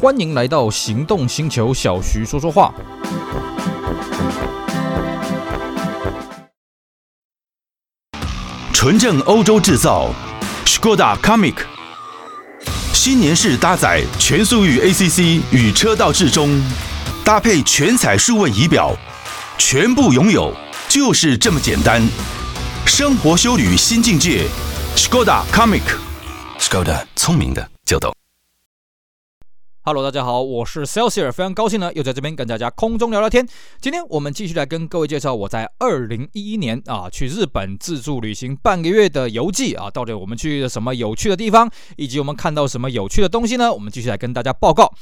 欢迎来到行动星球，小徐说说话。纯正欧洲制造，Skoda Comic，新年式搭载全速域 ACC 与车道智中，搭配全彩数位仪表，全部拥有就是这么简单。生活修旅新境界，Skoda Comic，Skoda 聪明的就懂。Hello，大家好，我是 c e l s i r 非常高兴呢，又在这边跟大家空中聊聊天。今天我们继续来跟各位介绍我在二零一一年啊去日本自助旅行半个月的游记啊，到底我们去了什么有趣的地方，以及我们看到什么有趣的东西呢？我们继续来跟大家报告。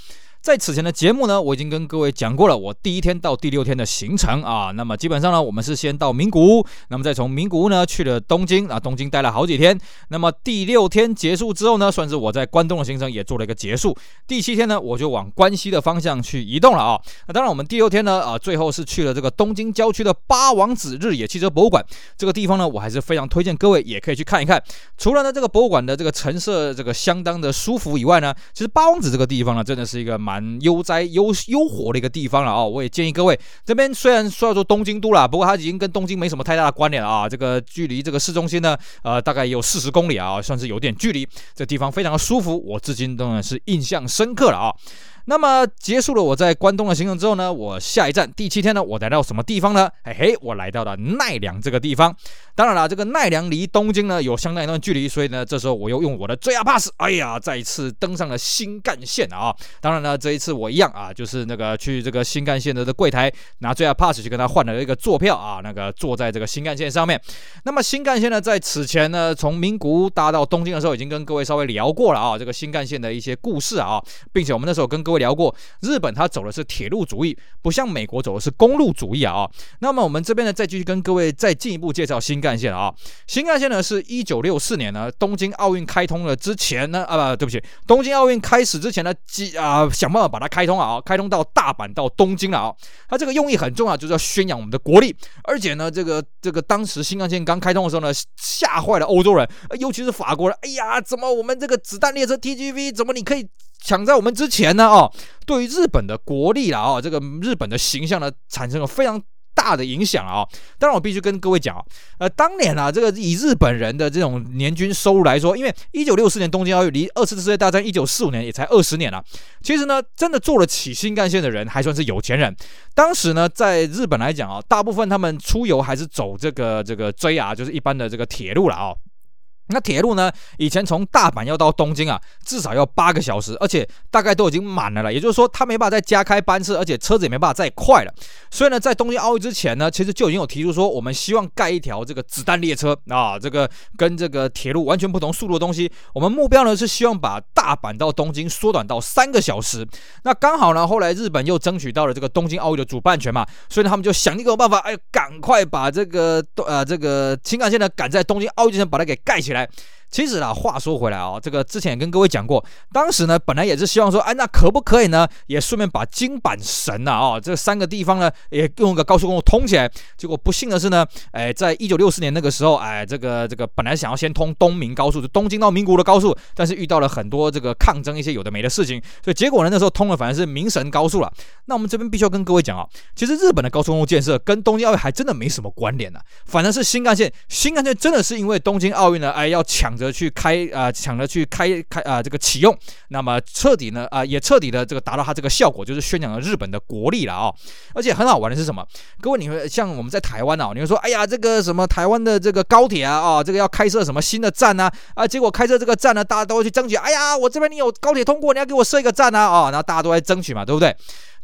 在此前的节目呢，我已经跟各位讲过了，我第一天到第六天的行程啊。那么基本上呢，我们是先到名古屋，那么再从名古屋呢去了东京啊，东京待了好几天。那么第六天结束之后呢，算是我在关东的行程也做了一个结束。第七天呢，我就往关西的方向去移动了啊。那当然，我们第六天呢啊，最后是去了这个东京郊区的八王子日野汽车博物馆。这个地方呢，我还是非常推荐各位也可以去看一看。除了呢这个博物馆的这个陈设这个相当的舒服以外呢，其实八王子这个地方呢，真的是一个蛮。蛮悠哉悠悠活的一个地方了啊！我也建议各位，这边虽然说要做东京都了，不过它已经跟东京没什么太大的关联了啊。这个距离这个市中心呢，呃，大概有四十公里啊，算是有点距离。这地方非常的舒服，我至今当然是印象深刻了啊。那么结束了我在关东的行程之后呢，我下一站第七天呢，我来到什么地方呢？嘿嘿，我来到了奈良这个地方。当然了，这个奈良离东京呢有相当一段距离，所以呢，这时候我又用我的 JR Pass，哎呀，再一次登上了新干线啊。当然了，这一次我一样啊，就是那个去这个新干线的的柜台拿 JR Pass 去跟他换了一个坐票啊，那个坐在这个新干线上面。那么新干线呢，在此前呢，从名古屋搭到东京的时候，已经跟各位稍微聊过了啊，这个新干线的一些故事啊，并且我们那时候跟各位。聊过日本，它走的是铁路主义，不像美国走的是公路主义啊。那么我们这边呢，再继续跟各位再进一步介绍新干线啊。新干线呢，是一九六四年呢，东京奥运开通了之前呢，啊不，对不起，东京奥运开始之前呢，啊想办法把它开通啊，开通到大阪到东京了啊。它这个用意很重要，就是要宣扬我们的国力。而且呢，这个这个当时新干线刚开通的时候呢，吓坏了欧洲人，尤其是法国人。哎呀，怎么我们这个子弹列车 TGV 怎么你可以？抢在我们之前呢，哦，对于日本的国力啦，哦，这个日本的形象呢，产生了非常大的影响啊。当然，我必须跟各位讲啊，呃，当年啊，这个以日本人的这种年均收入来说，因为一九六四年东京奥运离二次世界大战一九四五年也才二十年了，其实呢，真的坐得起新干线的人还算是有钱人。当时呢，在日本来讲啊，大部分他们出游还是走这个这个 JR，就是一般的这个铁路了啊。那铁路呢？以前从大阪要到东京啊，至少要八个小时，而且大概都已经满了了。也就是说，它没办法再加开班次，而且车子也没办法再快了。所以呢，在东京奥运之前呢，其实就已经有提出说，我们希望盖一条这个子弹列车啊，这个跟这个铁路完全不同速度的东西。我们目标呢是希望把大阪到东京缩短到三个小时。那刚好呢，后来日本又争取到了这个东京奥运的主办权嘛，所以呢，他们就想一个办法，哎，赶快把这个呃这个新干线呢赶在东京奥运之前把它给盖起来。来，其实啊，话说回来啊，这个之前也跟各位讲过，当时呢，本来也是希望说，哎，那可不可以呢，也顺便把京阪神呐，啊，这三个地方呢，也用个高速公路通起来。结果不幸的是呢，哎，在一九六四年那个时候，哎，这个这个本来想要先通东名高速，就东京到名古屋的高速，但是遇到了很多这个抗争，一些有的没的事情，所以结果呢，那时候通了反而是名神高速了。那我们这边必须要跟各位讲啊，其实日本的高速公路建设跟东京奥运还真的没什么关联呢，反正是新干线，新干线真的是因为东京奥运呢，哎，要抢。着去开啊，抢着去开开啊，这个启用，那么彻底呢啊，也彻底的这个达到它这个效果，就是宣扬了日本的国力了啊、而且很好玩的是什么？各位，你会像我们在台湾啊，你会说，哎呀，这个什么台湾的这个高铁啊，啊，这个要开设什么新的站啊，啊，结果开设这个站呢，大家都会去争取，哎呀，我这边你有高铁通过，你要给我设一个站啊，啊，然后大家都在争取嘛，对不对？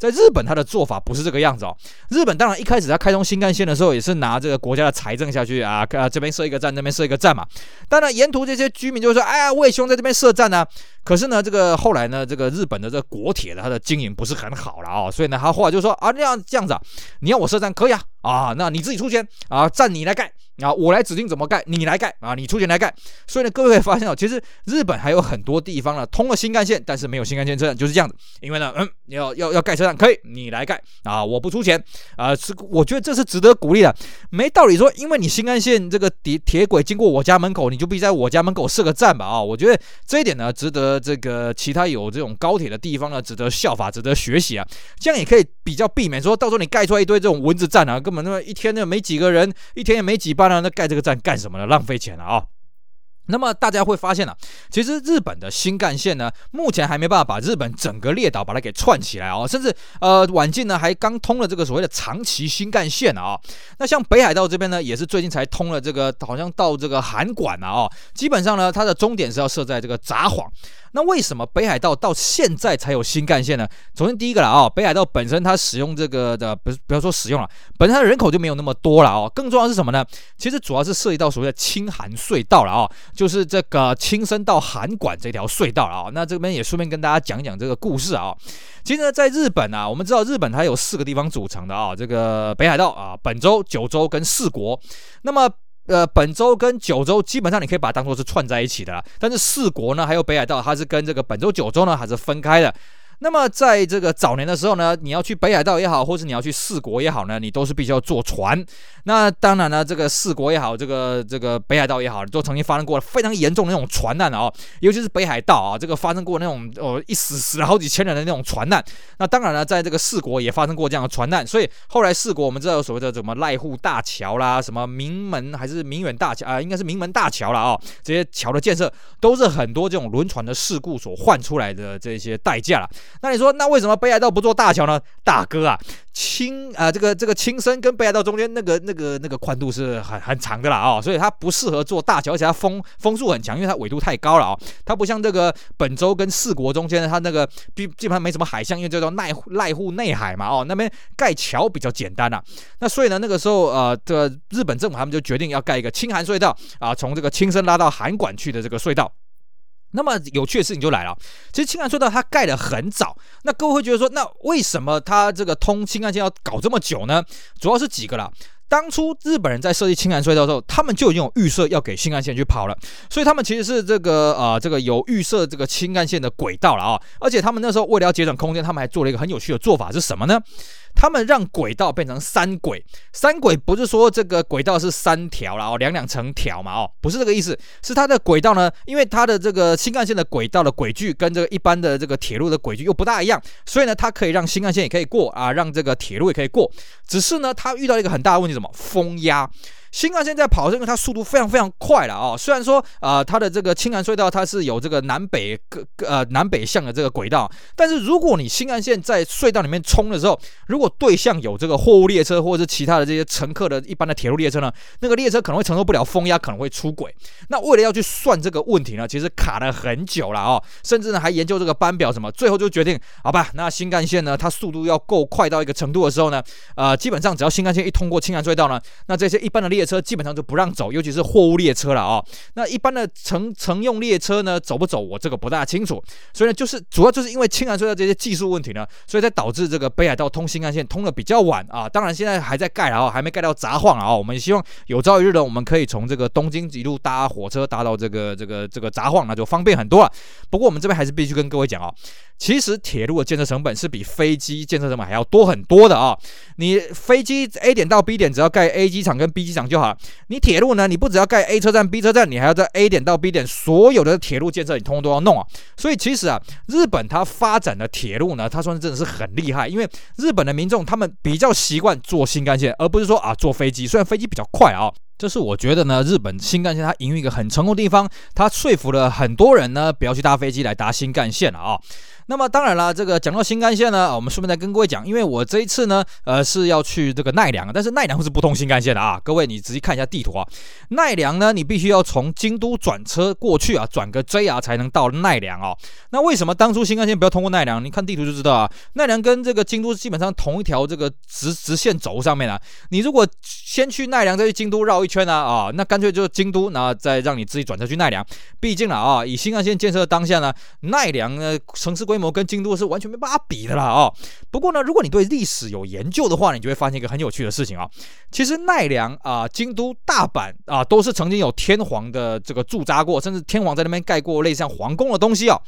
在日本，他的做法不是这个样子哦。日本当然一开始他开通新干线的时候，也是拿这个国家的财政下去啊，啊这边设一个站，那边设一个站嘛。当然沿途这些居民就说，哎呀，魏兄在这边设站呢。可是呢，这个后来呢，这个日本的这个国铁的它的经营不是很好了啊，所以呢，他后来就说啊，那样这样子，你要我设站可以啊，啊，那你自己出钱啊，站你来盖啊，我来指定怎么盖，你来盖啊，你出钱来盖。所以呢，各位会发现哦，其实日本还有很多地方呢通了新干线，但是没有新干线车站，就是这样子。因为呢，嗯，要要要盖车站可以，你来盖啊，我不出钱啊，是我觉得这是值得鼓励的，没道理说，因为你新干线这个铁铁轨经过我家门口，你就必须在我家门口设个站吧啊，我觉得这一点呢，值得这个其他有这种高铁的地方呢，值得效法，值得学习啊，这样也可以比较避免说到时候你盖出来一堆这种蚊子站啊，根本那么一天呢没几个人，一天也没几班。那盖这个站干什么呢？浪费钱了啊！那么大家会发现啊，其实日本的新干线呢，目前还没办法把日本整个列岛把它给串起来啊，甚至呃，晚近呢还刚通了这个所谓的长崎新干线啊。那像北海道这边呢，也是最近才通了这个，好像到这个函馆了啊。基本上呢，它的终点是要设在这个札幌。那为什么北海道到现在才有新干线呢？首先第一个了啊，北海道本身它使用这个的不是不要说使用了，本身它人口就没有那么多了啊。更重要是什么呢？其实主要是涉及到所谓的青函隧道了啊，就是这个青森到函馆这条隧道了啊。那这边也顺便跟大家讲讲这个故事啊。其实呢，在日本啊，我们知道日本它有四个地方组成的啊，这个北海道啊、本州、九州跟四国。那么呃，本州跟九州基本上你可以把它当做是串在一起的啦，但是四国呢，还有北海道，它是跟这个本州、九州呢还是分开的。那么在这个早年的时候呢，你要去北海道也好，或者你要去四国也好呢，你都是必须要坐船。那当然呢，这个四国也好，这个这个北海道也好，都曾经发生过非常严重的那种船难啊，尤其是北海道啊，这个发生过那种哦一死死了好几千人的那种船难。那当然呢，在这个四国也发生过这样的船难，所以后来四国我们知道有所谓的什么濑户大桥啦，什么名门还是名远大桥啊，应该是名门大桥了啊，这些桥的建设都是很多这种轮船的事故所换出来的这些代价了。那你说，那为什么北海道不做大桥呢？大哥啊，青啊、这个这个青森跟北海道中间那个那个那个宽度是很很长的啦啊、哦，所以它不适合做大桥，而且它风风速很强，因为它纬度太高了啊、哦。它不像这个本州跟四国中间的，它那个基基本上没什么海象，因为叫做濑濑户内海嘛哦，那边盖桥比较简单啊。那所以呢，那个时候呃，这个日本政府他们就决定要盖一个青函隧道啊，从这个青森拉到函馆去的这个隧道。那么有趣的事情就来了，其实青函隧道它盖得很早，那各位会觉得说，那为什么它这个通新干线要搞这么久呢？主要是几个啦。当初日本人在设计青函隧道的时候，他们就已经有预设要给新干线去跑了，所以他们其实是这个呃这个有预设这个青干线的轨道了啊，而且他们那时候为了要节省空间，他们还做了一个很有趣的做法是什么呢？他们让轨道变成三轨，三轨不是说这个轨道是三条了哦，两两成条嘛哦，不是这个意思，是它的轨道呢，因为它的这个新干线的轨道的轨距跟这个一般的这个铁路的轨距又不大一样，所以呢，它可以让新干线也可以过啊，让这个铁路也可以过，只是呢，它遇到一个很大的问题，什么？风压。新干线在跑，是因为它速度非常非常快了啊、虽然说啊、呃，它的这个青函隧道它是有这个南北各呃南北向的这个轨道，但是如果你新干线在隧道里面冲的时候，如果对向有这个货物列车或者是其他的这些乘客的一般的铁路列车呢，那个列车可能会承受不了风压，可能会出轨。那为了要去算这个问题呢，其实卡了很久了、哦，甚至呢还研究这个班表什么，最后就决定好吧，那新干线呢，它速度要够快到一个程度的时候呢，呃，基本上只要新干线一通过青函隧道呢，那这些一般的列列车基本上就不让走，尤其是货物列车了啊、那一般的乘乘用列车呢，走不走我这个不大清楚。所以呢，就是主要就是因为青函隧道这些技术问题呢，所以才导致这个北海道通新干线通的比较晚啊。当然现在还在盖了啊，还没盖到札幌啊。我们希望有朝一日呢，我们可以从这个东京一路搭火车搭到这个这个这个札幌，那就方便很多了。不过我们这边还是必须跟各位讲啊。其实铁路的建设成本是比飞机建设成本还要多很多的啊！你飞机 A 点到 B 点只要盖 A 机场跟 B 机场就好了。你铁路呢，你不只要盖 A 车站、B 车站，你还要在 A 点到 B 点所有的铁路建设，你通通都要弄啊！所以其实啊，日本它发展的铁路呢，它算是真的是很厉害，因为日本的民众他们比较习惯坐新干线，而不是说啊坐飞机。虽然飞机比较快啊，这是我觉得呢，日本新干线它营运一个很成功的地方，它说服了很多人呢，不要去搭飞机来搭新干线了啊。那么当然了，这个讲到新干线呢，我们顺便再跟各位讲，因为我这一次呢，呃，是要去这个奈良，但是奈良是不通新干线的啊。各位，你仔细看一下地图啊，奈良呢，你必须要从京都转车过去啊，转个 JR 才能到奈良啊。那为什么当初新干线不要通过奈良？你看地图就知道啊，奈良跟这个京都基本上同一条这个直直线轴上面啊。你如果先去奈良再去京都绕一圈呢，啊，那干脆就京都，然后再让你自己转车去奈良。毕竟了啊，以新干线建设当下呢，奈良呢城市规规模跟京都是完全没办法比的啦哦。不过呢，如果你对历史有研究的话，你就会发现一个很有趣的事情啊。其实奈良啊、京都、大阪啊，都是曾经有天皇的这个驻扎过，甚至天皇在那边盖过类似像皇宫的东西啊。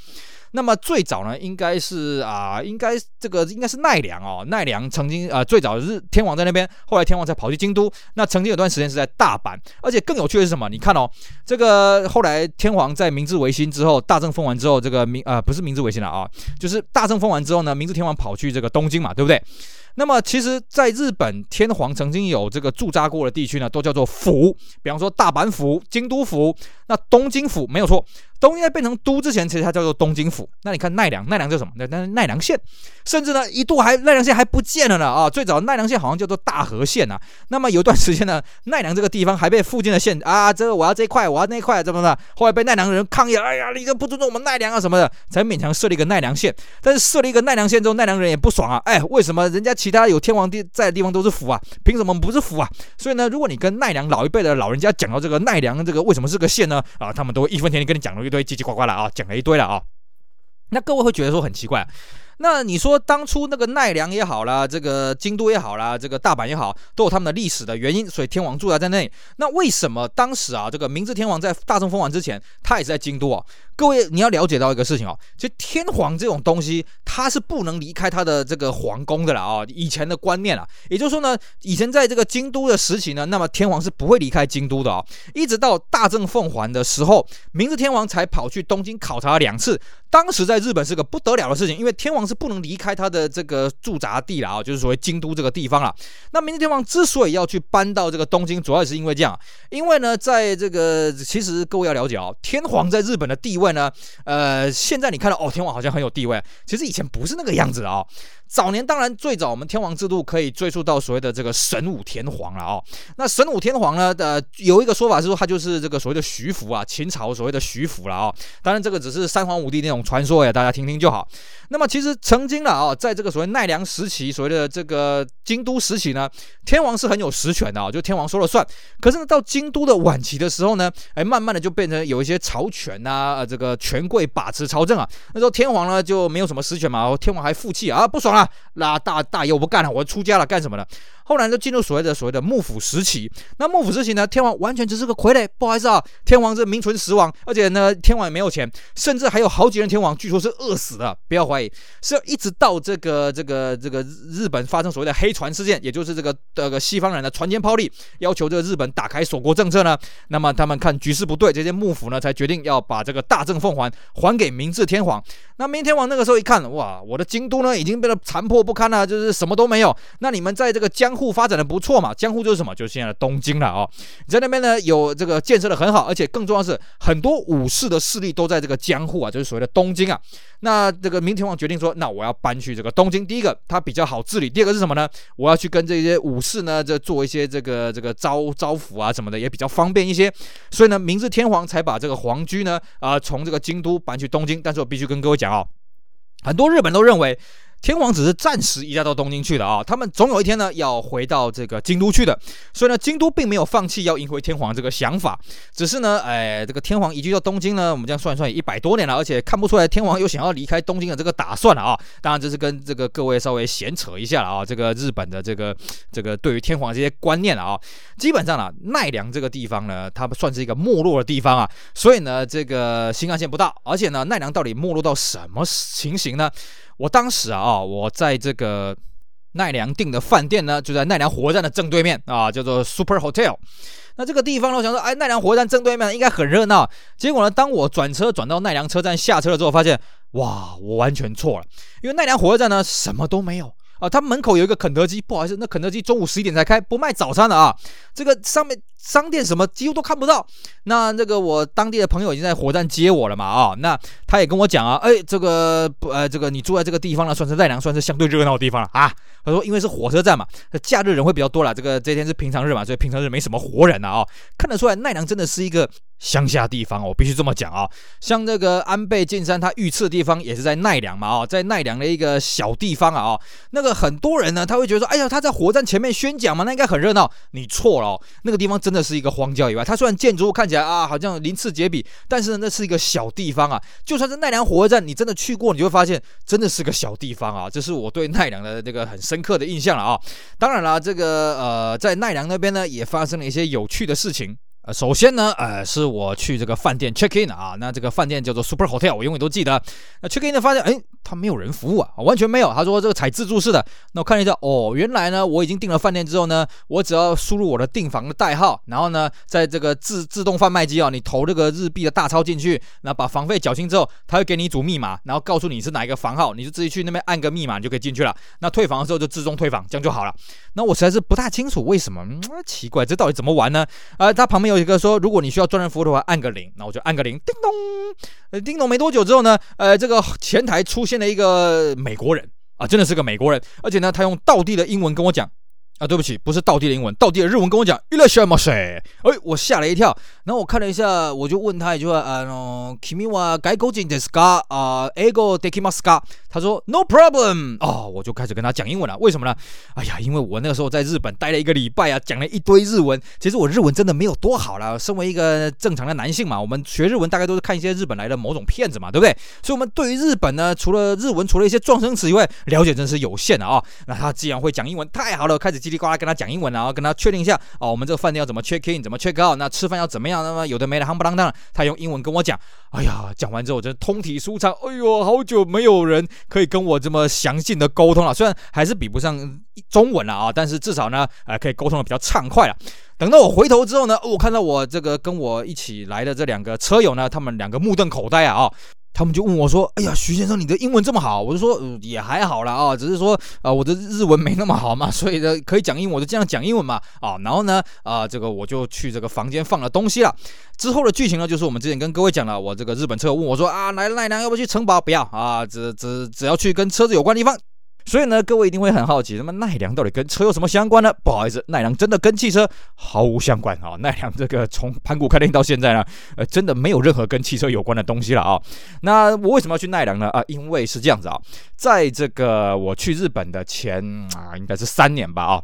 那么最早呢，应该是啊，应该这个应该是奈良哦，奈良曾经啊，最早是天皇在那边，后来天皇才跑去京都。那曾经有段时间是在大阪，而且更有趣的是什么？你看哦，这个后来天皇在明治维新之后，大政封完之后，这个明啊不是明治维新了啊，就是大政封完之后呢，明治天皇跑去这个东京嘛，对不对？那么其实，在日本天皇曾经有这个驻扎过的地区呢，都叫做府，比方说大阪府、京都府，那东京府没有错。东京在变成都之前，其实它叫做东京府。那你看奈良，奈良叫什么？那那奈良县，甚至呢一度还奈良县还不见了呢啊！最早奈良县好像叫做大和县呐。那么有一段时间呢，奈良这个地方还被附近的县啊，这个我要这一块，我要那一块，怎么的？后来被奈良人抗议，哎呀，你这不尊重我们奈良啊什么的，才勉强设立一个奈良县。但是设立一个奈良县之后，奈良人也不爽啊，哎，为什么人家其他有天皇地在的地方都是府啊？凭什么不是府啊？所以呢，如果你跟奈良老一辈的老人家讲到这个奈良这个为什么是个县呢？啊，他们都会义愤填膺跟你讲了一堆叽叽呱呱了啊。讲了一堆了啊，那各位会觉得说很奇怪。那你说当初那个奈良也好啦，这个京都也好啦，这个大阪也好，都有他们的历史的原因，所以天王住在在那里。那为什么当时啊，这个明治天皇在大正封王之前，他也是在京都啊？各位你要了解到一个事情哦，其实天皇这种东西，他是不能离开他的这个皇宫的啦啊。以前的观念啊，也就是说呢，以前在这个京都的时期呢，那么天皇是不会离开京都的啊，一直到大正奉还的时候，明治天皇才跑去东京考察两次。当时在日本是个不得了的事情，因为天皇是不能离开他的这个驻扎地了啊，就是所谓京都这个地方了。那明治天皇之所以要去搬到这个东京，主要也是因为这样，因为呢，在这个其实各位要了解哦，天皇在日本的地位呢，呃，现在你看到哦，天王好像很有地位，其实以前不是那个样子的啊。早年当然最早我们天王制度可以追溯到所谓的这个神武天皇了哦。那神武天皇呢，呃，有一个说法是说他就是这个所谓的徐福啊，秦朝所谓的徐福了哦。当然这个只是三皇五帝那种传说呀，大家听听就好。那么其实曾经了啊，在这个所谓奈良时期，所谓的这个京都时期呢，天王是很有实权的啊，就天王说了算。可是呢，到京都的晚期的时候呢，哎，慢慢的就变成有一些朝权呐，呃，这个权贵把持朝政啊。那时候天皇呢就没有什么实权嘛，天皇还负气啊，不爽啊，那大大爷我不干了，我出家了，干什么了？后来就进入所谓的所谓的幕府时期。那幕府时期呢，天皇完全只是个傀儡。不好意思啊，天皇是名存实亡，而且呢，天皇也没有钱，甚至还有好几任天皇，据说是饿死的。不要怀疑，是要一直到这个这个这个日本发生所谓的黑船事件，也就是这个这个西方人的船坚炮利，要求这个日本打开锁国政策呢。那么他们看局势不对，这些幕府呢才决定要把这个大政奉还还给明治天皇。那明天皇那个时候一看，哇，我的京都呢已经变得残破不堪了，就是什么都没有。那你们在这个江户发展的不错嘛？江户就是什么？就是现在的东京了啊、哦！你在那边呢，有这个建设的很好，而且更重要的是，很多武士的势力都在这个江户啊，就是所谓的东京啊。那这个明天皇决定说，那我要搬去这个东京。第一个，它比较好治理；第二个是什么呢？我要去跟这些武士呢，这做一些这个这个招招抚啊什么的，也比较方便一些。所以呢，明治天皇才把这个皇居呢，啊、从从这个京都搬去东京。但是我必须跟各位讲哦，很多日本都认为。天皇只是暂时移驾到东京去的啊，他们总有一天呢要回到这个京都去的，所以呢，京都并没有放弃要迎回天皇这个想法，只是呢，哎，这个天皇移居到东京呢，我们这样算一算也一百多年了，而且看不出来天皇有想要离开东京的这个打算了啊。当然，这是跟这个各位稍微闲扯一下了啊，这个日本的这个这个对于天皇这些观念了啊，基本上呢，奈良这个地方呢，它算是一个没落的地方啊，所以呢，这个新干线不到，而且呢，奈良到底没落到什么情形呢？我当时啊，我在这个奈良订的饭店呢，就在奈良火车站的正对面啊，叫做 Super Hotel。那这个地方呢，我想说，哎，奈良火车站正对面应该很热闹。结果呢，当我转车转到奈良车站下车了之后，发现，哇，我完全错了，因为奈良火车站呢，什么都没有。啊，他门口有一个肯德基，不好意思，那肯德基中午十一点才开，不卖早餐的啊。这个上面商店什么几乎都看不到。那这个我当地的朋友已经在火车站接我了嘛啊，那他也跟我讲啊，哎，这个不呃，这个你住在这个地方呢，算是奈良，算是相对热闹的地方了啊。他说，因为是火车站嘛，假日人会比较多了。这个这天是平常日嘛，所以平常日没什么活人了啊。看得出来，奈良真的是一个乡下地方，我必须这么讲啊。像这个安倍晋三他遇刺的地方也是在奈良嘛，啊，在奈良的一个小地方啊，哦那个很多人呢，他会觉得说，哎呀，他在火车站前面宣讲嘛，那应该很热闹。你错了哦，那个地方真的是一个荒郊野外。它虽然建筑物看起来啊，好像鳞次栉比，但是呢，那是一个小地方啊。就算是奈良火车站，你真的去过，你就会发现真的是个小地方啊。这是我对奈良的这个很深刻的印象了啊。当然了，这个呃，在奈良那边呢，也发生了一些有趣的事情。呃，首先呢，呃，是我去这个饭店 check in 啊，那这个饭店叫做 Super Hotel，我永远都记得。那 check in 的发现，哎，他没有人服务啊，完全没有。他说这个采自助式的。那我看了一下，哦，原来呢，我已经订了饭店之后呢，我只要输入我的订房的代号，然后呢，在这个自自动贩卖机啊，你投这个日币的大钞进去，然后把房费缴清之后，他会给你一组密码，然后告诉你是哪一个房号，你就自己去那边按个密码，你就可以进去了。那退房的时候就自动退房，这样就好了。那我实在是不太清楚为什么，嗯，奇怪，这到底怎么玩呢？呃，他旁边有有一个说，如果你需要专人服务的话，按个零，那我就按个零，叮咚，叮咚，没多久之后呢，呃，这个前台出现了一个美国人啊，真的是个美国人，而且呢，他用道地的英文跟我讲。啊，对不起，不是道地的英文，道地的日文跟我讲，いらっしゃいませ。哎，我吓了一跳。然后我看了一下，我就问他一句话，啊喏，君は外国人ですか？啊，英语できますか？他说 No problem。哦，我就开始跟他讲英文了。为什么呢？哎呀，因为我那个时候在日本待了一个礼拜啊，讲了一堆日文。其实我日文真的没有多好啦。身为一个正常的男性嘛，我们学日文大概都是看一些日本来的某种片子嘛，对不对？所以，我们对于日本呢，除了日文，除了一些状声词以外，了解真是有限的啊。那他既然会讲英文，太好了，开始。 叽里呱啦跟他讲英文，然后跟他确定一下哦，我们这个饭店要怎么 check in，怎么 check out，那吃饭要怎么样？那么有的没的，夯不啷当，他用英文跟我讲。哎呀，讲完之后我真的通体舒畅。哎呦，好久没有人可以跟我这么详尽的沟通了，虽然还是比不上中文了啊，但是至少呢，呃，可以沟通的比较畅快了。等到我回头之后呢，我看到我这个跟我一起来的这两个车友呢，他们两个目瞪口呆啊啊！他们就问我说：“哎呀，徐先生，你的英文这么好？”我就说：“嗯，也还好啦啊，只是说啊、我的日文没那么好嘛，所以呢，可以讲英文，我就这样讲英文嘛啊。然后呢，啊、这个我就去这个房间放了东西了。之后的剧情呢，就是我们之前跟各位讲了，我这个日本车友问我说：啊，来奈良要不要去城堡？不要啊，只只只要去跟车子有关的地方。”所以呢，各位一定会很好奇，那么奈良到底跟车有什么相关呢？不好意思，奈良真的跟汽车毫无相关啊！奈良这个从盘古开天到现在呢，呃，真的没有任何跟汽车有关的东西了啊。那我为什么要去奈良呢？啊，因为是这样子啊，在这个我去日本的前啊，应该是三年吧啊。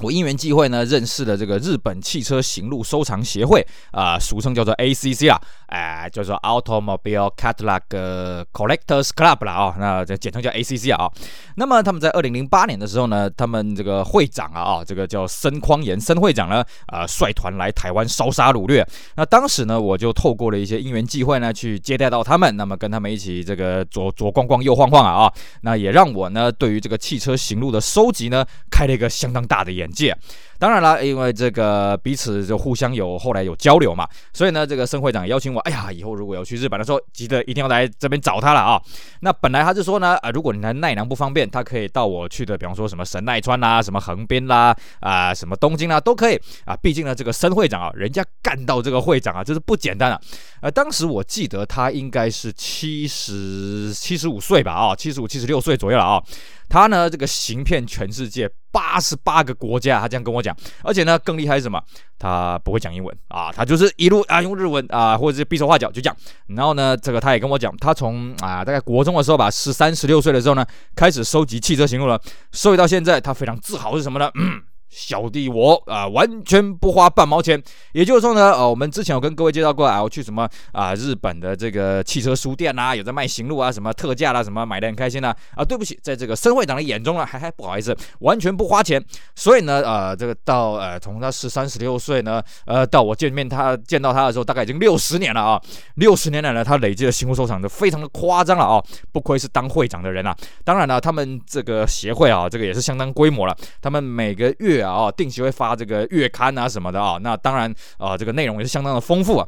我因缘际会呢，认识了这个日本汽车行路收藏协会啊、俗称叫做 ACC 啊，哎、叫做 Automobile Catalog Collectors Club 啦啊、那这简称叫 ACC 啊。那么他们在二零零八年的时候呢，他们这个会长啊啊，这个叫森匡彦森会长呢，啊、率团来台湾烧杀掳掠。那当时呢，我就透过了一些因缘际会呢，去接待到他们，那么跟他们一起这个左左逛逛右晃晃啊啊，那也让我呢，对于这个汽车行路的收集呢，开了一个相当大的眼。界，当然了，因为这个彼此就互相有后来有交流嘛，所以呢，这个森会长邀请我，哎呀，以后如果要去日本的时候，记得一定要来这边找他了啊。那本来他就说呢，啊，如果你来奈良不方便，他可以到我去的，比方说什么神奈川啦、什么横滨啦、啊，什么东京啦，都可以啊。毕竟呢，这个森会长啊，人家干到这个会长啊，就是不简单啊。呃，当时我记得他应该是七十七十五岁吧，啊，七十五七十六岁左右了啊。他呢，这个行骗全世界八十八个国家，他这样跟我讲。而且呢，更厉害是什么？他不会讲英文啊，他就是一路啊用日文啊，或者是比手画脚就讲。然后呢，这个他也跟我讲，他从啊大概国中的时候吧，十三十六岁的时候呢，开始收集汽车行路了，收集到现在，他非常自豪是什么呢？嗯。小弟我啊、完全不花半毛钱。也就是说呢，呃，我们之前有跟各位介绍过啊，我去什么啊、日本的这个汽车书店啊，有在卖行路啊，什么特价啦，什么买的很开心啊。啊，对不起，在这个森会长的眼中呢，还还不好意思，完全不花钱。所以呢，呃，这个到呃，从他十三十六岁呢，呃，到我见面他见到他的时候，大概已经六十年了啊。六十年来呢，他累积的行路收藏就非常的夸张了啊。不愧是当会长的人啊。当然了，他们这个协会啊，这个也是相当规模了。他们每个月啊。啊，定期会发这个月刊啊什么的啊，那当然啊，这个内容也是相当的丰富啊。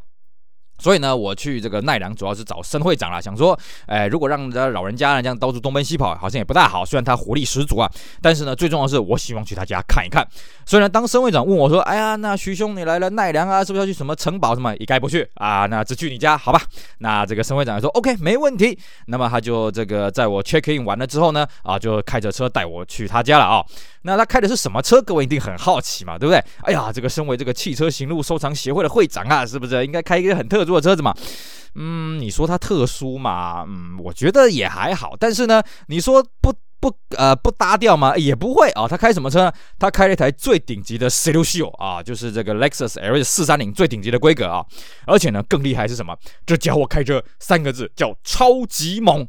所以呢，我去这个奈良主要是找森会长啦，想说，哎，如果让人家老人家呢这样到处东奔西跑，好像也不大好。虽然他活力十足啊，但是呢，最重要的是我希望去他家看一看。所以呢，当森会长问我说，哎呀，那徐兄你来了奈良啊，是不是要去什么城堡什么？一概不去啊，那只去你家，好吧？那这个森会长说，OK，没问题。那么他就这个在我 check in 完了之后呢，啊，就开着车带我去他家了啊。那他开的是什么车？各位一定很好奇嘛，对不对？哎呀，这个身为这个汽车行路收藏协会的会长啊，是不是应该开一个很特殊的车子嘛？嗯，你说它特殊嘛？嗯，我觉得也还好。但是呢，你说不不呃不搭调吗？也不会啊。他开什么车呢？他开了一台最顶级的 Celsio 啊，就是这个 Lexus LS 四三零最顶级的规格啊。而且呢，更厉害是什么？这家伙开车三个字叫超级猛。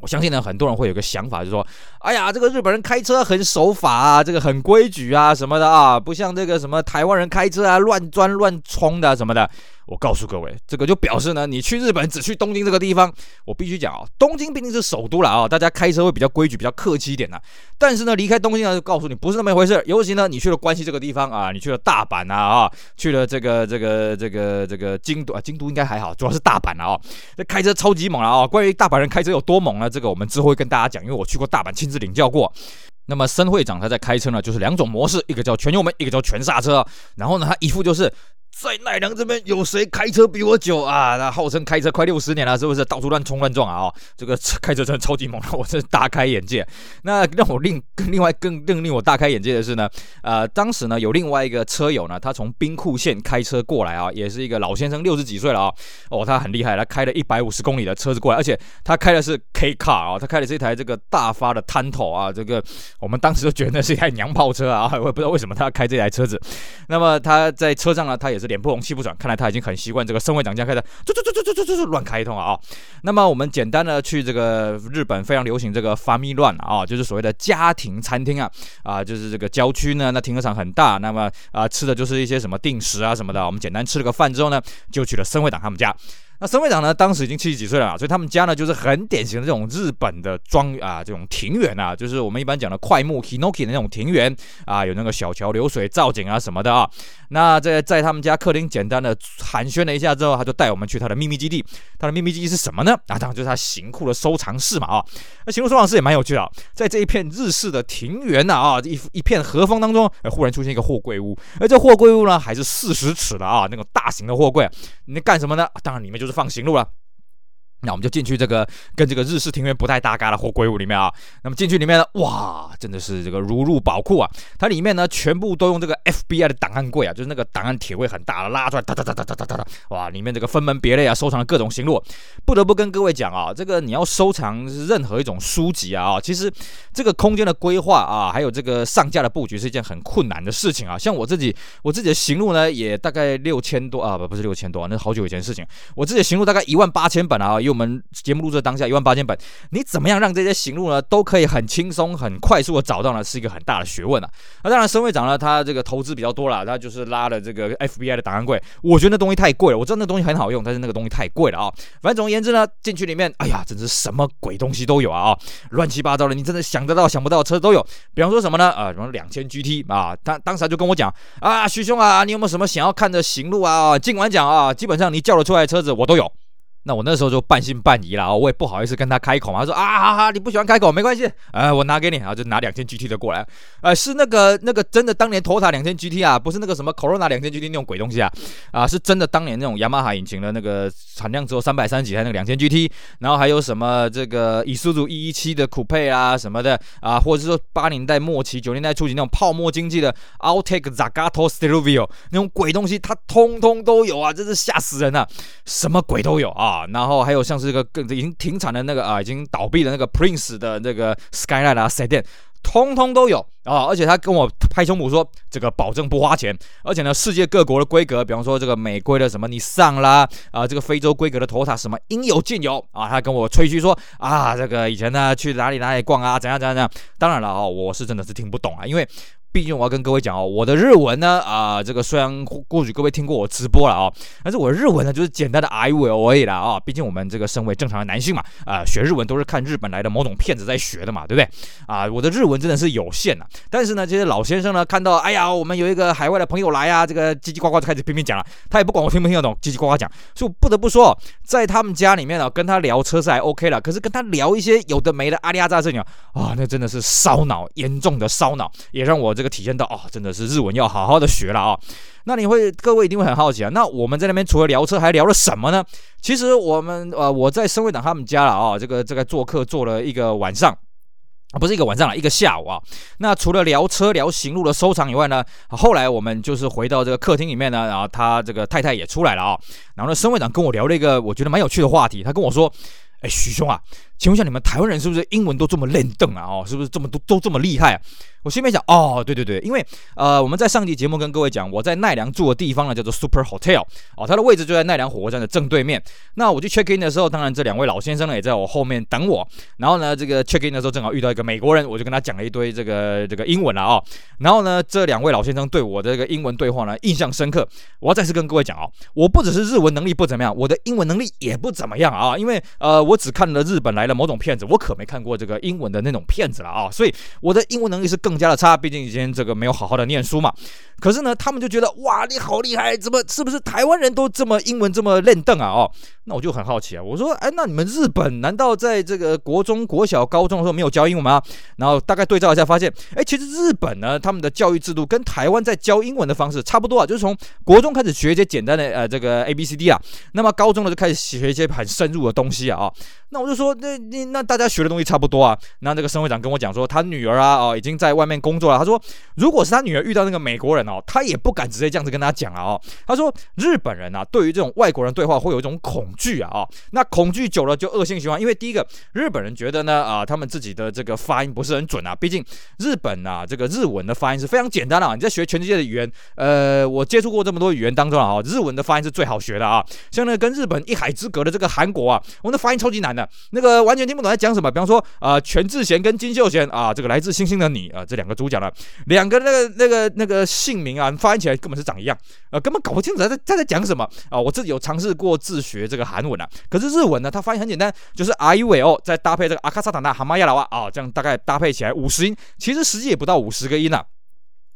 我相信呢，很多人会有个想法，就是说，哎呀，这个日本人开车很守法啊，这个很规矩啊，什么的啊，不像这个什么台湾人开车啊，乱钻乱冲的什么的。我告诉各位，这个就表示呢，你去日本只去东京这个地方，我必须讲啊，东京毕竟是首都了啊，大家开车会比较规矩，比较客气一点呐。但是呢，离开东京呢，就告诉你不是那么一回事。尤其呢，你去了关西这个地方啊，你去了大阪啊啊，去了这个这个这个这个京都啊，京都应该还好，主要是大阪啊，这开车超级猛了啊。关于大阪人开车有多猛呢？这个我们之后会跟大家讲，因为我去过大阪，亲自领教过。那么森会长他在开车呢，就是两种模式，一个叫全油门，一个叫全刹车。然后呢，他一副就是。在奈良这边有谁开车比我久啊？那号称开车快六十年了，是不是到处乱冲乱撞啊？哦，这个车开车真的超级猛，我真是大开眼界。那让我另另外更更令我大开眼界的是呢，呃，当时呢有另外一个车友呢，他从兵库县开车过来啊，也是一个老先生，六十几岁了啊。哦，他很厉害，他开了一百五十公里的车子过来，而且他开的是 K car 啊，他开的是一台这个大发的 Tanto 啊，这个我们当时就觉得那是一台娘炮车啊，我也不知道为什么他要开这台车子。那么他在车上呢，他也是脸不红气不喘，看来他已经很习惯这个森会长家开的，就就就就就就就乱开一通啊！那么我们简单的去这个日本非常流行这个 family 乱啊，就是所谓的家庭餐厅啊啊，就是这个郊区呢，那停车场很大，那么啊吃的就是一些什么定时啊什么的。我们简单吃了个饭之后呢，就去了森会长他们家。那森会长呢，当时已经七十几岁了，所以他们家呢就是很典型的这种日本的庄啊，这种庭园啊，就是我们一般讲的快木 Hinoki 的那种庭园啊，有那个小桥流水造景啊什么的啊。那在在他们家客厅简单的寒暄了一下之后，他就带我们去他的秘密基地。他的秘密基地是什么呢？啊，当然就是他行库的收藏室嘛啊。那行库收藏室也蛮有趣的，在这一片日式的庭园呐啊，一一片和风当中，忽然出现一个货柜屋，而这货柜屋呢还是四十尺的啊，那种大型的货柜。你干什么呢？当然里面就是。放行路了。那我们就进去这个跟这个日式庭院不太搭嘎的货柜屋里面啊。那么进去里面呢，哇，真的是这个如入宝库啊！它里面呢全部都用这个 FBI 的档案柜啊，就是那个档案铁柜很大，拉出来哒哒哒哒哒哒哒，哇，里面这个分门别类啊，收藏了各种行录。不得不跟各位讲啊，这个你要收藏任何一种书籍啊，其实这个空间的规划啊，还有这个上架的布局是一件很困难的事情啊。像我自己，我自己的行录呢也大概六千多啊，不不是六千多，那是好久以前的事情。我自己的行录大概一万八千本啊，我们节目录制当下一万八千本，你怎么样让这些行路呢都可以很轻松、很快速的找到呢？是一个很大的学问啊。那当然，申会长呢，他这个投资比较多了，他就是拉了这个 FBI 的档案柜。我觉得那东西太贵了，我知道那东西很好用，但是那个东西太贵了啊。反正总而言之呢，进去里面，哎呀，真是什么鬼东西都有啊啊，乱七八糟的，你真的想得到想不到的车都有。比方说什么呢？啊，什么两千 GT 啊，他当时他就跟我讲啊，徐兄啊，你有没有什么想要看的行路啊？尽管讲啊，基本上你叫得出来的车子我都有。那我那时候就半信半疑了啊，我也不好意思跟他开口嘛。他说啊，好好，你不喜欢开口没关系，呃，我拿给你啊，就拿两千 GT 的过来，呃，是那个那个真的当年头塔两千 GT 啊，不是那个什么 Corona 两千 GT 那种鬼东西啊，啊，是真的当年那种雅马哈引擎的那个产量只有三百三十几台那个两千 GT，然后还有什么这个 Isuzu 一一七的 Coupe 啊什么的啊，或者是说八零年代末期九零年代初期那种泡沫经济的 Alltech Zagato Stelvio 那种鬼东西，它通通都有啊，真是吓死人了，什么鬼都有啊。啊，然后还有像是这个更已经停产的那个啊，已经倒闭的那个 Prince 的那个 Skyline 啊，Sedan，通通都有啊。而且他跟我拍胸脯说，这个保证不花钱。而且呢，世界各国的规格，比方说这个美规的什么尼桑啦，啊，这个非洲规格的 Toyota 什么应有尽有啊。他跟我吹嘘说啊，这个以前呢去哪里哪里逛啊，怎样怎样怎样。当然了啊，我是真的是听不懂啊，因为。毕竟我要跟各位讲哦，我的日文呢，啊、这个虽然过去各位听过我直播了啊、但是我日文呢就是简单的 I will 而已啦啊。毕竟我们这个身为正常的男性嘛，啊、学日文都是看日本来的某种片子在学的嘛，对不对？啊，我的日文真的是有限呐。但是呢，这些老先生呢，看到哎呀，我们有一个海外的朋友来啊，这个叽叽呱呱就开始拼命讲了，他也不管我听不听得懂，叽叽呱呱讲。所以不得不说，在他们家里面呢，跟他聊车是还 OK 了，可是跟他聊一些有的没的阿里阿杂事情啊，那真的是烧脑，严重的烧脑，也让我这这个体验到哦，真的是日文要好好的学了啊、那你会，各位一定会很好奇啊。那我们在那边除了聊车，还聊了什么呢？其实我们呃，我在申会长他们家了啊、这个这个做客做了一个晚上，不是一个晚上了，一个下午啊。那除了聊车、聊行路的收藏以外呢，后来我们就是回到这个客厅里面呢，然后他这个太太也出来了啊、然后呢，申会长跟我聊了一个我觉得蛮有趣的话题，他跟我说：“哎，许兄啊，请问一下你们台湾人是不是英文都这么练邓啊？哦，是不是这么都都这么厉害啊？”我心里面想，哦，对对对，因为呃，我们在上集节目跟各位讲，我在奈良住的地方呢叫做 Super Hotel，哦，它的位置就在奈良火车站的正对面。那我去 check in 的时候，当然这两位老先生呢也在我后面等我。然后呢，这个 check in 的时候正好遇到一个美国人，我就跟他讲了一堆这个这个英文了啊、哦。然后呢，这两位老先生对我的这个英文对话呢印象深刻。我要再次跟各位讲、哦，我不只是日文能力不怎么样，我的英文能力也不怎么样啊。因为呃，我只看了日本来的某种骗子，我可没看过这个英文的那种骗子了啊。所以我的英文能力是更加的差，毕竟。已经这个没有好好的念书嘛，可是呢，他们就觉得哇，你好厉害，怎么是不是台湾人都这么英文这么练邓啊？哦，那我就很好奇啊，我说，哎，那你们日本难道在这个国中国小、高中的时候没有教英文吗？然后大概对照一下，发现，哎，其实日本呢，他们的教育制度跟台湾在教英文的方式差不多啊，就是从国中开始学一些简单的呃这个 A B C D 啊，那么高中呢就开始学一些很深入的东西啊，哦，那我就说，那那大家学的东西差不多啊。那这个申会长跟我讲说，他女儿啊，哦，已经在外面工作了，他说。如果是他女儿遇到那个美国人哦，他也不敢直接这样子跟他讲啊哦。他说日本人啊，对于这种外国人对话会有一种恐惧啊哦。那恐惧久了就恶性循环，因为第一个日本人觉得呢啊，他们自己的这个发音不是很准啊。毕竟日本啊，这个日文的发音是非常简单的啊。你在学全世界的语言，呃，我接触过这么多语言当中啊，日文的发音是最好学的啊。像那个跟日本一海之隔的这个韩国啊，我们的发音超级难的，那个完全听不懂在讲什么。比方说啊，全智贤跟金秀贤啊，这个来自星星的你啊，这两个主角呢。两个那个那个那个姓名啊，发音起来根本是长一样，呃，根本搞不清楚他在他在讲什么啊！我自己有尝试过自学这个韩文啊，可是日文呢，它发音很简单，就是 I will，再搭配这个阿卡萨塔纳蛤蟆亚拉哇啊，这样大概搭配起来五十音，其实实际也不到五十个音啊。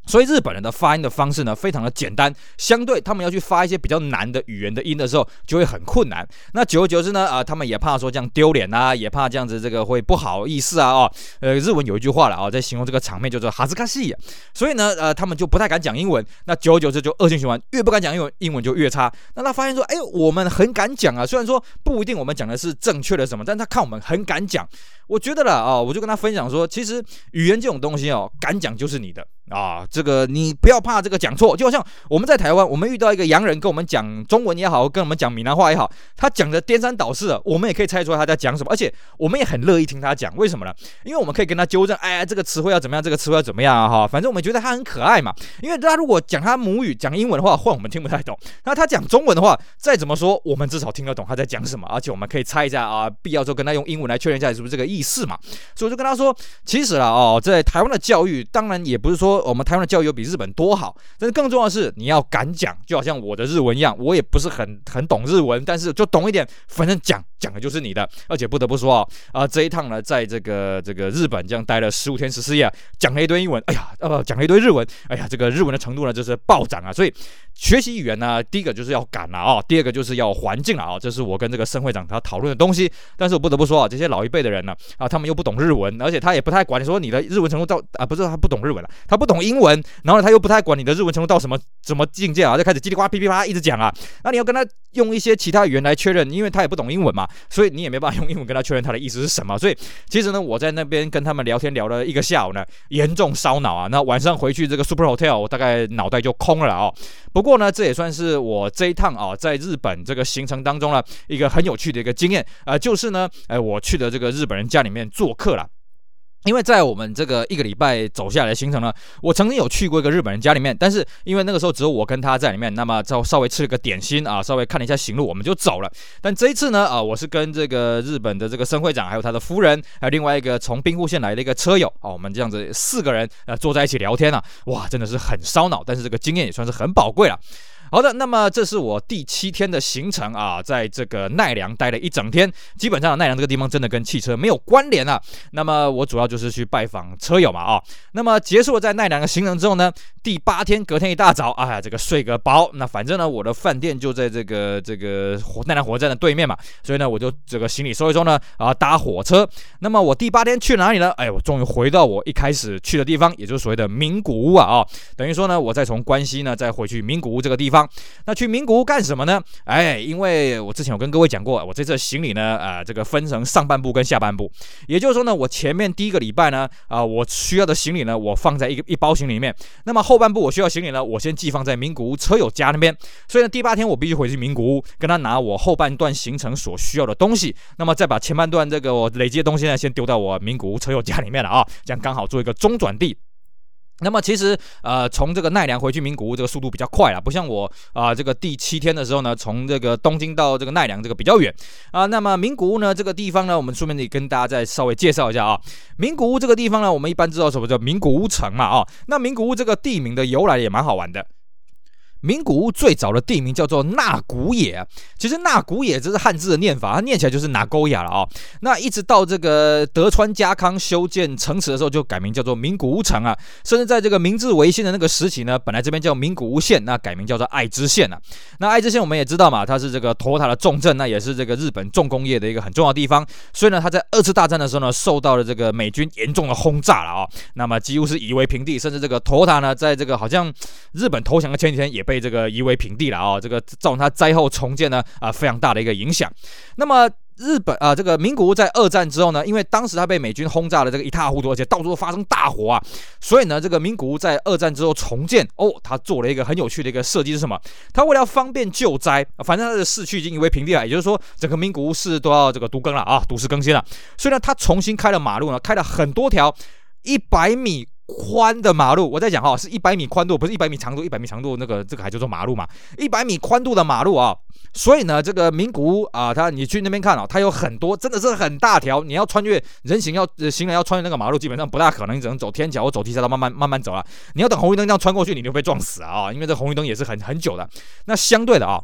所以日本人的发音的方式呢，非常的简单，相对他们要去发一些比较难的语言的音的时候，就会很困难。那久而久之呢，啊、呃，他们也怕说这样丢脸啊，也怕这样子这个会不好意思啊，哦，呃，日文有一句话了啊、在形容这个场面叫做哈兹卡西，所以呢，呃，他们就不太敢讲英文。那久而久之就恶性循环，越不敢讲英文，英文就越差。那他发现说，哎，我们很敢讲啊，虽然说不一定我们讲的是正确的什么，但他看我们很敢讲。我觉得了啊，我就跟他分享说，其实语言这种东西哦，敢讲就是你的啊。这个你不要怕这个讲错，就好像我们在台湾，我们遇到一个洋人跟我们讲中文也好，跟我们讲闽南话也好，他讲的颠三倒四的，我们也可以猜出来他在讲什么，而且我们也很乐意听他讲。为什么呢？因为我们可以跟他纠正，哎，这个词汇要怎么样，这个词汇要怎么样啊？哈，反正我们觉得他很可爱嘛。因为他如果讲他母语讲英文的话，换我们听不太懂。那他讲中文的话，再怎么说，我们至少听得懂他在讲什么，而且我们可以猜一下啊，必要时候跟他用英文来确认一下是不是这个意思嘛。所以我就跟他说，其实啦，哦，在台湾的教育，当然也不是说我们台湾教育比日本多好，但是更重要的是你要敢讲，就好像我的日文一样，我也不是很很懂日文，但是就懂一点，反正讲讲的就是你的。而且不得不说啊，啊这一趟呢，在这个这个日本这样待了十五天十四夜，讲了一堆英文，哎呀，呃，讲了一堆日文，哎呀，这个日文的程度呢就是暴涨啊。所以学习语言呢，第一个就是要敢了啊，第二个就是要环境了啊，这是我跟这个申会长他讨论的东西。但是我不得不说啊，这些老一辈的人呢，啊，他们又不懂日。日文，而且他也不太管你说你的日文程度到啊，不是他不懂日文了，他不懂英文，然后呢他又不太管你的日文程度到什么什么境界啊，就开始叽里呱啦噼噼啪啦一直讲啊，那你要跟他用一些其他语言来确认，因为他也不懂英文嘛，所以你也没办法用英文跟他确认他的意思是什么。所以其实呢，我在那边跟他们聊天聊了一个下午呢，严重烧脑啊。那晚上回去这个 Super Hotel，我大概脑袋就空了哦。不过呢，这也算是我这一趟啊，在日本这个行程当中呢，一个很有趣的一个经验啊，就是呢，哎，我去的这个日本人家里面做客了。因为在我们这个一个礼拜走下来的行程呢，我曾经有去过一个日本人家里面，但是因为那个时候只有我跟他在里面，那么就稍微吃了个点心啊，稍微看了一下行路，我们就走了。但这一次呢，啊，我是跟这个日本的这个森会长，还有他的夫人，还有另外一个从兵库县来的一个车友啊，我们这样子四个人呃坐在一起聊天啊，哇，真的是很烧脑，但是这个经验也算是很宝贵了。好的，那么这是我第七天的行程啊，在这个奈良待了一整天，基本上奈良这个地方真的跟汽车没有关联啊。那么我主要就是去拜访车友嘛啊。那么结束了在奈良的行程之后呢，第八天隔天一大早，哎呀，这个睡个饱。那反正呢，我的饭店就在这个这个奈良火车站的对面嘛，所以呢，我就这个行李收一收呢，啊，搭火车。那么我第八天去哪里呢？哎，我终于回到我一开始去的地方，也就是所谓的名古屋啊啊。等于说呢，我再从关西呢再回去名古屋这个地方。那去名古屋干什么呢？哎，因为我之前有跟各位讲过，我这次行李呢，呃，这个分成上半部跟下半部，也就是说呢，我前面第一个礼拜呢，啊、我需要的行李呢，我放在一个一包行李里面。那么后半部我需要行李呢，我先寄放在名古屋车友家那边。所以呢，第八天我必须回去名古屋，跟他拿我后半段行程所需要的东西。那么再把前半段这个我累积的东西呢，先丢到我名古屋车友家里面了啊，这样刚好做一个中转地。那么其实，呃，从这个奈良回去名古屋这个速度比较快啊，不像我啊、这个第七天的时候呢，从这个东京到这个奈良这个比较远啊、那么名古屋呢这个地方呢，我们顺便也跟大家再稍微介绍一下啊。名古屋这个地方呢，我们一般知道什么叫名古屋城嘛啊。那名古屋这个地名的由来也蛮好玩的。名古屋最早的地名叫做纳古野，其实纳古野这是汉字的念法，它念起来就是拿勾亚了啊。那一直到这个德川家康修建城池的时候，就改名叫做名古屋城啊。甚至在这个明治维新的那个时期呢，本来这边叫名古屋县，那改名叫做爱知县啊。那爱知县我们也知道嘛，它是这个托塔的重镇，那也是这个日本重工业的一个很重要的地方。所以呢，它在二次大战的时候呢，受到了这个美军严重的轰炸了啊。那么几乎是夷为平地，甚至这个托塔呢，在这个好像日本投降的前几天也。被被这个夷为平地了啊、这个造成它灾后重建呢啊非常大的一个影响。那么日本啊，这个名古屋在二战之后呢，因为当时它被美军轰炸的这个一塌糊涂，而且到处都发生大火啊，所以呢，这个名古屋在二战之后重建哦，它做了一个很有趣的一个设计是什么？它为了方便救灾，反正它的市区已经夷为平地了，也就是说整个名古屋市都要这个独更了啊，都市更新了。所以呢，它重新开了马路呢，开了很多条一百米。宽的马路，我在讲哈，是一百米宽度，不是一百米长度，一百米长度那个这个还叫做马路嘛？一百米宽度的马路啊，所以呢，这个名古屋啊，它你去那边看啊，它有很多，真的是很大条，你要穿越人行要行人要穿越那个马路，基本上不大可能，你只能走天桥或走地下道慢慢慢慢走了。你要等红绿灯这样穿过去，你就被撞死啊，因为这红绿灯也是很很久的。那相对的啊。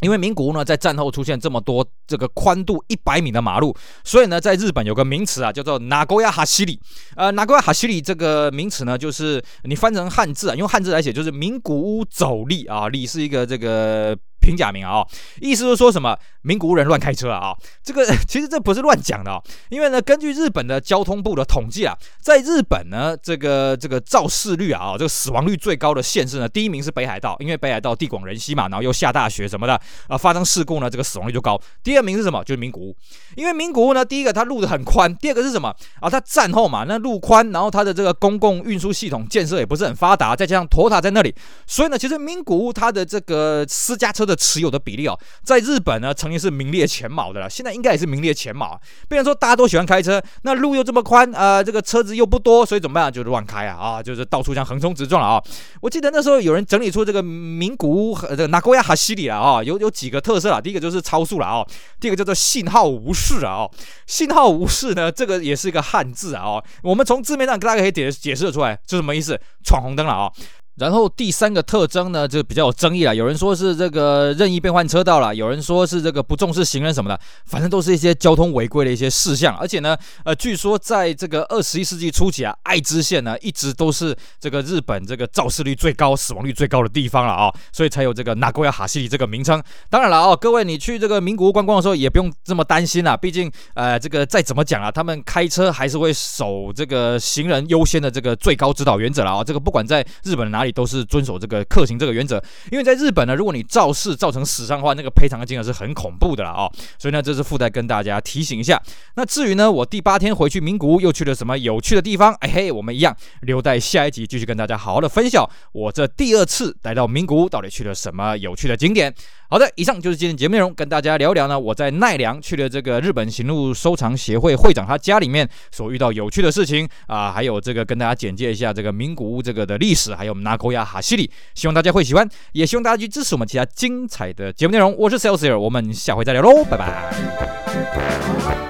因为名古屋呢，在战后出现这么多这个宽度一百米的马路，所以呢，在日本有个名词啊，叫做 Nagoya Hashiri。呃，Nagoya Hashiri 这个名词呢，就是你翻成汉字啊，用汉字来写就是名古屋走力啊，里是一个这个。平假名啊，意思是说什么名古屋人乱开车啊？这个 其实这不是乱讲的啊，因为呢，根据日本的交通部的统计啊，在日本呢，这个这个肇事率啊，这个死亡率最高的县市呢，第一名是北海道，因为北海道地广人稀嘛，然后又下大雪什么的啊，发生事故呢，这个死亡率就高。第二名是什么？就是名古屋，因为名古屋呢，第一个它路的很宽，第二个是什么啊？它战后嘛，那路宽，然后它的这个公共运输系统建设也不是很发达，再加上托塔在那里，所以呢，其实名古屋它的这个私家车的持有的比例哦，在日本呢，曾经是名列前茅的了，现在应该也是名列前茅。变成说大家都喜欢开车，那路又这么宽，呃，这个车子又不多，所以怎么办？就是乱开啊，啊，就是到处像横冲直撞了啊。我记得那时候有人整理出这个名古屋和这个名古屋走り了啊，有有几个特色啊，第一个就是超速了啊，第二个叫做信号无视啊，信号无视呢，这个也是一个汉字啊，我们从字面上大家可以解解释得出来，是什么意思？闯红灯了啊。然后第三个特征呢，就比较有争议了。有人说是这个任意变换车道了，有人说是这个不重视行人什么的，反正都是一些交通违规的一些事项。而且呢，呃，据说在这个二十一世纪初期啊，爱知县呢一直都是这个日本这个肇事率最高、死亡率最高的地方了啊，所以才有这个名古屋走り这个名称。当然了啊，各位你去这个名古屋观光的时候也不用这么担心啦，毕竟呃这个再怎么讲啊，他们开车还是会守这个行人优先的这个最高指导原则了啊。这个不管在日本哪里。都是遵守这个客行这个原则，因为在日本呢，如果你肇事造成死伤的话，那个赔偿金额是很恐怖的了啊、哦。所以呢，这是附带跟大家提醒一下。那至于呢，我第八天回去名古屋又去了什么有趣的地方？哎嘿，我们一样留待下一集继续跟大家好好的分享。我这第二次来到名古屋，到底去了什么有趣的景点？好的，以上就是今天节目内容，跟大家聊聊呢。我在奈良去了这个日本行路收藏协会会长他家里面所遇到有趣的事情啊，还有这个跟大家简介一下这个名古屋这个的历史，还有我们纳沟亚哈西里，希望大家会喜欢，也希望大家去支持我们其他精彩的节目内容。我是 s a l e s i e r 我们下回再聊喽，拜拜。